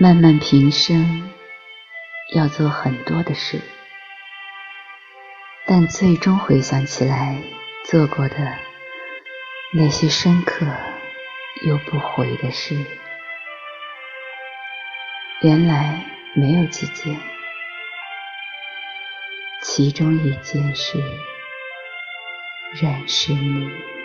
漫漫平生，要做很多的事，但最终回想起来，做过的那些深刻又不悔的事，原来没有几件。其中一件事，认识你。